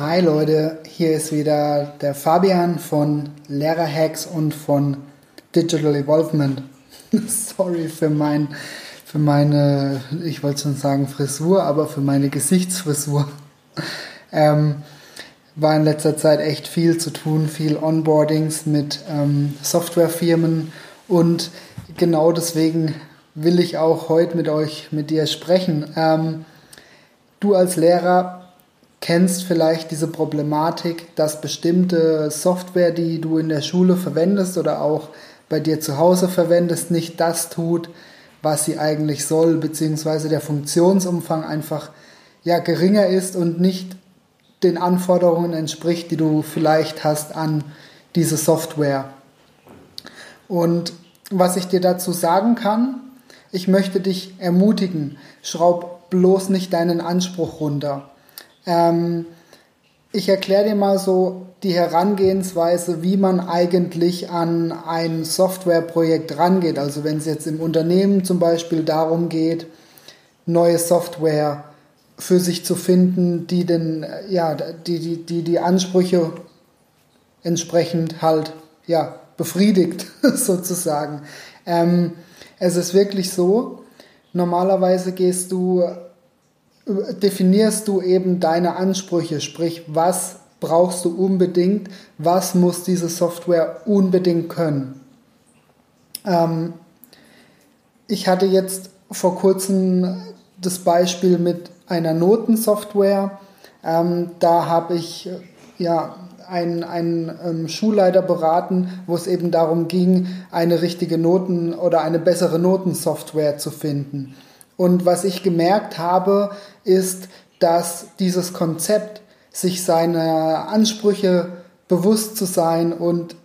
Hi Leute, hier ist wieder der Fabian von Lehrerhacks und von Digital Evolvement. Sorry für mein, für meine, ich wollte schon sagen Frisur, aber für meine Gesichtsfrisur. Ähm, war in letzter Zeit echt viel zu tun, viel Onboardings mit ähm, Softwarefirmen und genau deswegen will ich auch heute mit euch, mit dir sprechen. Ähm, du als Lehrer kennst vielleicht diese Problematik, dass bestimmte Software, die du in der Schule verwendest oder auch bei dir zu Hause verwendest, nicht das tut, was sie eigentlich soll, beziehungsweise der Funktionsumfang einfach ja geringer ist und nicht den Anforderungen entspricht, die du vielleicht hast an diese Software. Und was ich dir dazu sagen kann, ich möchte dich ermutigen, schraub bloß nicht deinen Anspruch runter. Ähm, ich erkläre dir mal so die Herangehensweise, wie man eigentlich an ein Softwareprojekt rangeht. Also wenn es jetzt im Unternehmen zum Beispiel darum geht, neue Software für sich zu finden, die den, ja, die, die, die, die Ansprüche entsprechend halt, ja, befriedigt, sozusagen. Ähm, es ist wirklich so, normalerweise gehst du, definierst du eben deine Ansprüche, sprich, was brauchst du unbedingt, was muss diese Software unbedingt können. Ähm, ich hatte jetzt vor kurzem das Beispiel mit einer Notensoftware. Ähm, da habe ich ja einen, einen ähm, Schulleiter beraten, wo es eben darum ging, eine richtige Noten- oder eine bessere Notensoftware zu finden. Und was ich gemerkt habe, ist, dass dieses Konzept, sich seiner Ansprüche bewusst zu sein und äh,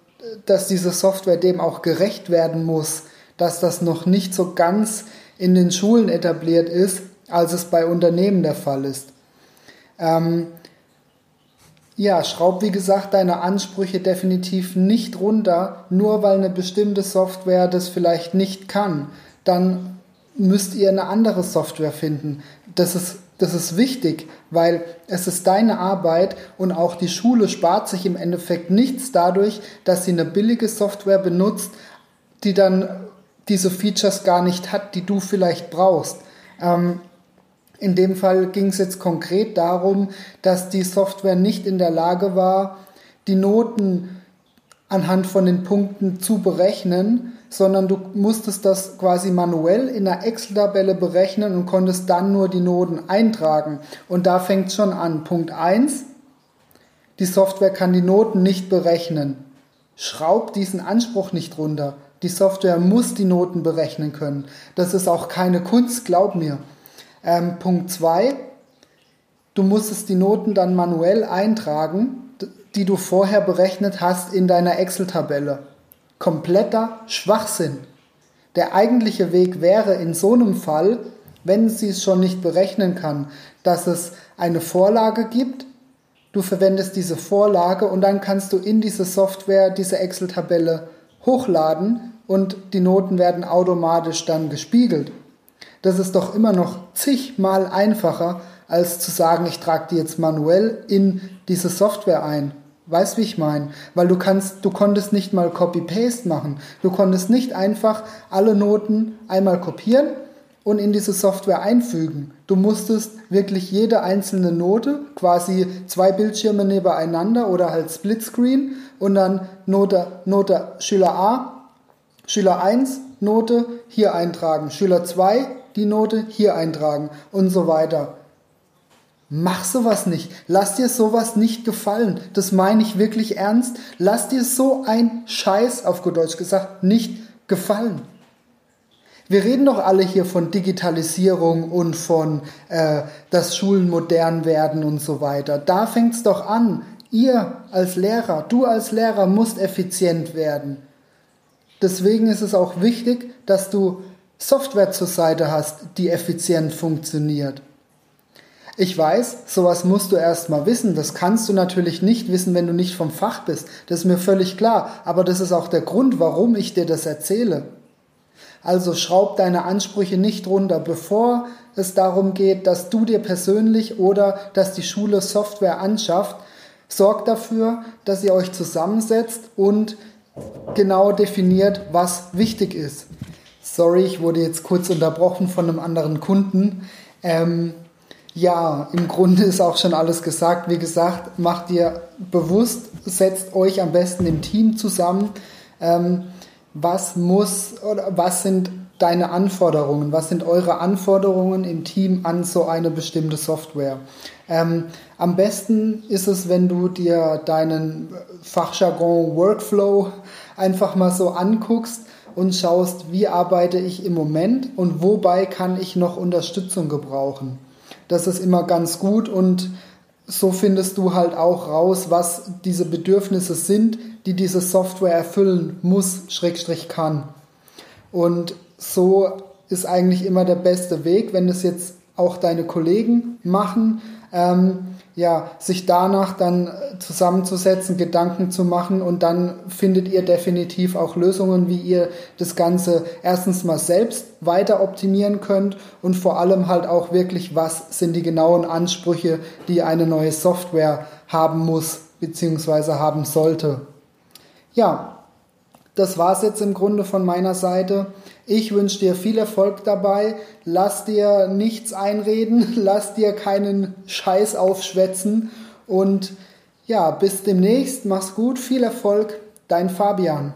dass diese Software dem auch gerecht werden muss, dass das noch nicht so ganz in den Schulen etabliert ist, als es bei Unternehmen der Fall ist. Ähm, ja, schraub wie gesagt deine Ansprüche definitiv nicht runter, nur weil eine bestimmte Software das vielleicht nicht kann. Dann müsst ihr eine andere Software finden. Das ist, das ist wichtig, weil es ist deine Arbeit und auch die Schule spart sich im Endeffekt nichts dadurch, dass sie eine billige Software benutzt, die dann diese Features gar nicht hat, die du vielleicht brauchst. Ähm, in dem Fall ging es jetzt konkret darum, dass die Software nicht in der Lage war, die Noten anhand von den Punkten zu berechnen, sondern du musstest das quasi manuell in einer Excel-Tabelle berechnen und konntest dann nur die Noten eintragen. Und da fängt schon an. Punkt 1, die Software kann die Noten nicht berechnen. Schraub diesen Anspruch nicht runter. Die Software muss die Noten berechnen können. Das ist auch keine Kunst, glaub mir. Ähm, Punkt 2, du musstest die Noten dann manuell eintragen, die du vorher berechnet hast in deiner Excel-Tabelle. Kompletter Schwachsinn. Der eigentliche Weg wäre in so einem Fall, wenn sie es schon nicht berechnen kann, dass es eine Vorlage gibt, du verwendest diese Vorlage und dann kannst du in diese Software diese Excel-Tabelle hochladen und die Noten werden automatisch dann gespiegelt das ist doch immer noch zigmal einfacher, als zu sagen, ich trage die jetzt manuell in diese Software ein. Weißt wie ich meine? Weil du kannst, du konntest nicht mal Copy-Paste machen. Du konntest nicht einfach alle Noten einmal kopieren und in diese Software einfügen. Du musstest wirklich jede einzelne Note, quasi zwei Bildschirme nebeneinander oder halt Splitscreen und dann Note, Note Schüler A, Schüler 1, Note hier eintragen, Schüler 2, die Note hier eintragen und so weiter. Mach sowas nicht. Lass dir sowas nicht gefallen. Das meine ich wirklich ernst. Lass dir so ein Scheiß, auf gut Deutsch gesagt, nicht gefallen. Wir reden doch alle hier von Digitalisierung und von, äh, dass Schulen modern werden und so weiter. Da fängt es doch an. Ihr als Lehrer, du als Lehrer musst effizient werden. Deswegen ist es auch wichtig, dass du Software zur Seite hast, die effizient funktioniert. Ich weiß, sowas musst du erstmal wissen. Das kannst du natürlich nicht wissen, wenn du nicht vom Fach bist. Das ist mir völlig klar. Aber das ist auch der Grund, warum ich dir das erzähle. Also schraub deine Ansprüche nicht runter, bevor es darum geht, dass du dir persönlich oder dass die Schule Software anschafft. Sorgt dafür, dass ihr euch zusammensetzt und genau definiert, was wichtig ist. Sorry, ich wurde jetzt kurz unterbrochen von einem anderen Kunden. Ähm, ja, im Grunde ist auch schon alles gesagt. Wie gesagt, macht ihr bewusst, setzt euch am besten im Team zusammen. Ähm, was muss oder was sind deine Anforderungen? Was sind eure Anforderungen im Team an so eine bestimmte Software? Ähm, am besten ist es, wenn du dir deinen Fachjargon Workflow einfach mal so anguckst und schaust, wie arbeite ich im Moment und wobei kann ich noch Unterstützung gebrauchen. Das ist immer ganz gut und so findest du halt auch raus, was diese Bedürfnisse sind, die diese Software erfüllen muss, Schrägstrich kann. Und so ist eigentlich immer der beste Weg, wenn es jetzt auch deine Kollegen machen, ähm, ja, sich danach dann äh, zusammenzusetzen, Gedanken zu machen und dann findet ihr definitiv auch Lösungen, wie ihr das Ganze erstens mal selbst weiter optimieren könnt und vor allem halt auch wirklich, was sind die genauen Ansprüche, die eine neue Software haben muss bzw. haben sollte. Ja, das war's jetzt im Grunde von meiner Seite. Ich wünsche dir viel Erfolg dabei. Lass dir nichts einreden, lass dir keinen Scheiß aufschwätzen und ja, bis demnächst. Mach's gut, viel Erfolg, dein Fabian.